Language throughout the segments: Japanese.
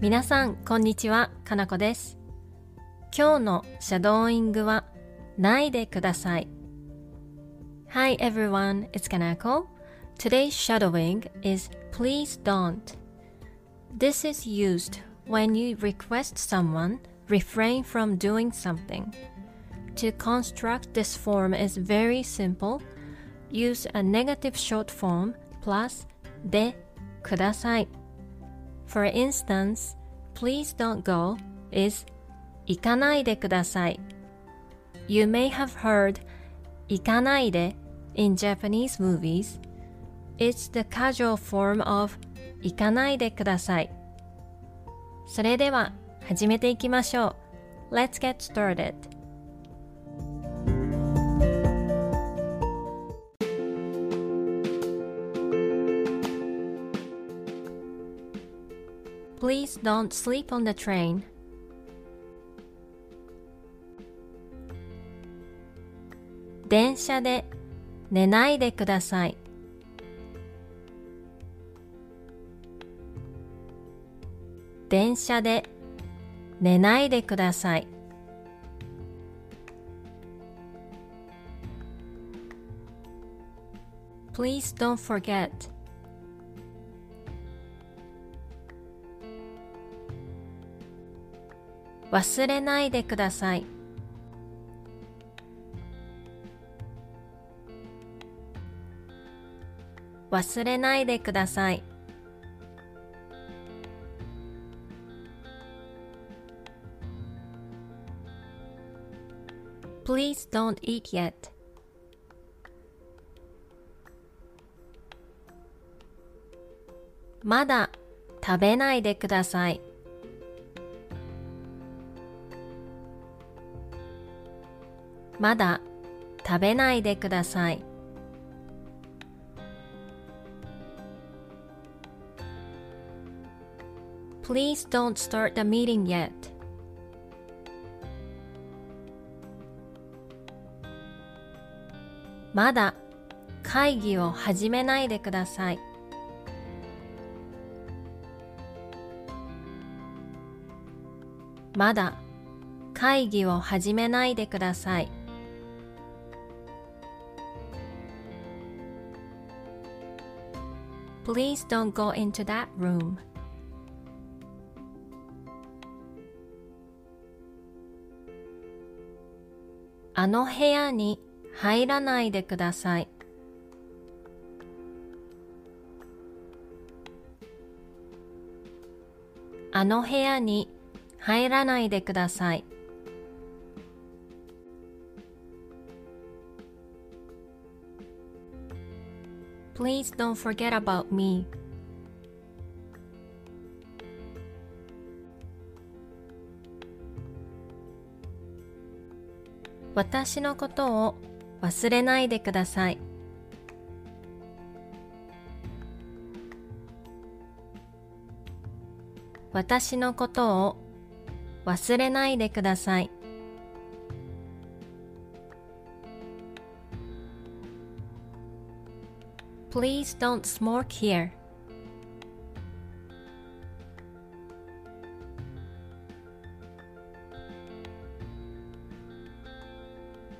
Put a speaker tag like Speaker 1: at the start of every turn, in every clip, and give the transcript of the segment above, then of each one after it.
Speaker 1: 皆さん、こんにちは。かなこです。今日のシャドーイングは、ないでください。Hi everyone, it's Kanako. Today's shadowing is please don't. This is used when you request someone refrain from doing something. To construct this form is very simple. Use a negative short form plus でください。 For instance, please don't go is 行かないでください。You may have heard 行かないで in Japanese movies. It's the casual form of 行かないでください。それでは始めていきましょう。Let's get started. Please don't sleep on the train. 電車で寝ないでください。電車で寝ないでください。Please don't forget. 忘れないでください。忘れないでください。Please don't eat yet. まだ食べないでください。まだ食べないでください。Please don't start the meeting yet. まだ会議を始めないでください。まだ会議を始めないでください。Please don't go into that room. あの部屋に入らないでください。あの部屋に入らないでください。Please don't forget about me. 私のことを忘れないでください。私のことを忘れないでください。Please don't smoke here.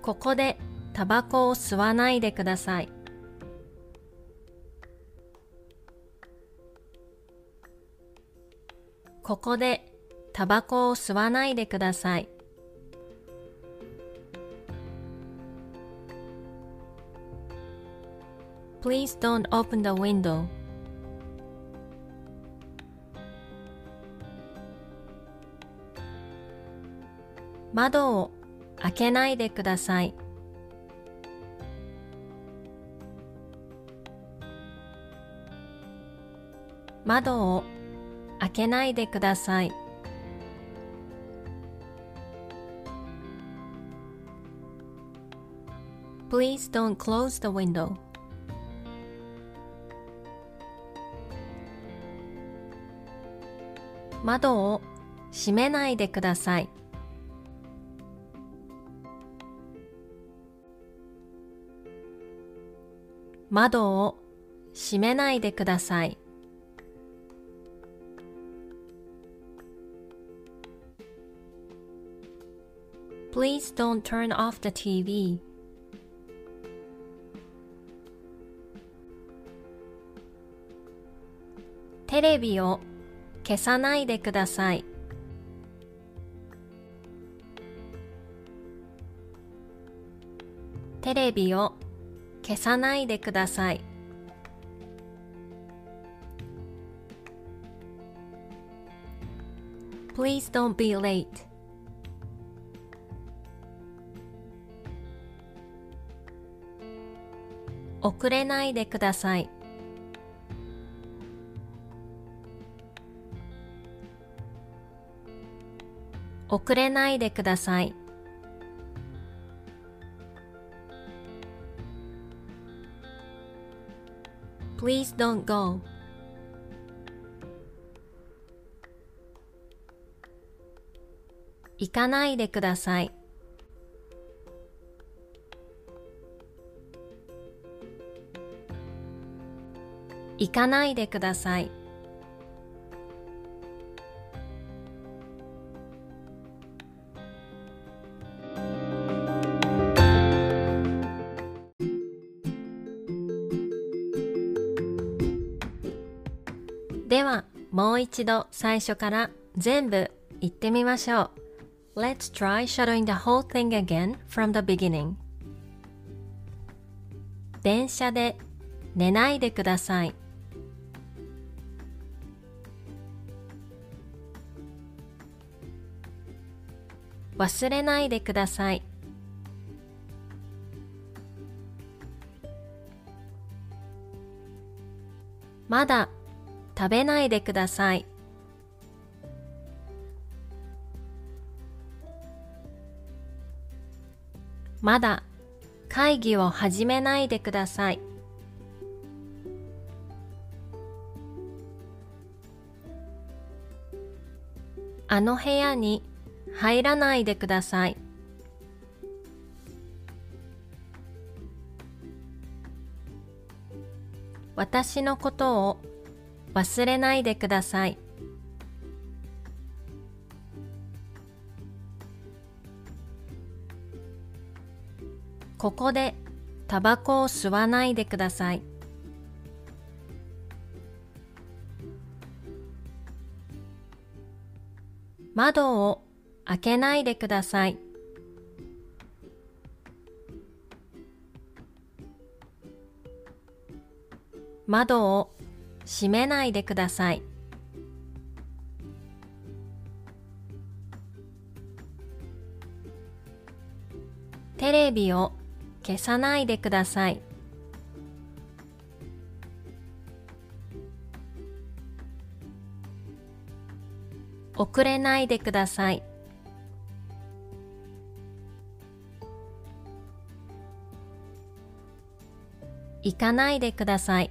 Speaker 1: ここでタバコを吸わないでください。ここでタバコを吸わないでください。Please don't open the window. 窓を開けないでください。窓を開けないでください。Please don't close the window. 窓を閉めないでください。窓を閉めないでください。Please don't turn off the TV. テレビを消さないでください。テレビを消さないでください。Please don't be late. 遅れないでください。遅れないでください。Please don't go. 行かないでください。行かないでください。ではもう一度最初から全部言ってみましょう。Let's try shadowing the whole thing again from the beginning. 電車で寝ないでください。忘れないでください。まだ食べないでください。まだ会議を始めないでください。あの部屋に入らないでください。私のことを忘れないでください。ここでタバコを吸わないでください。窓を開けないでください。窓を閉めないでください。テレビを消さないでください。遅れないでください。行かないでください。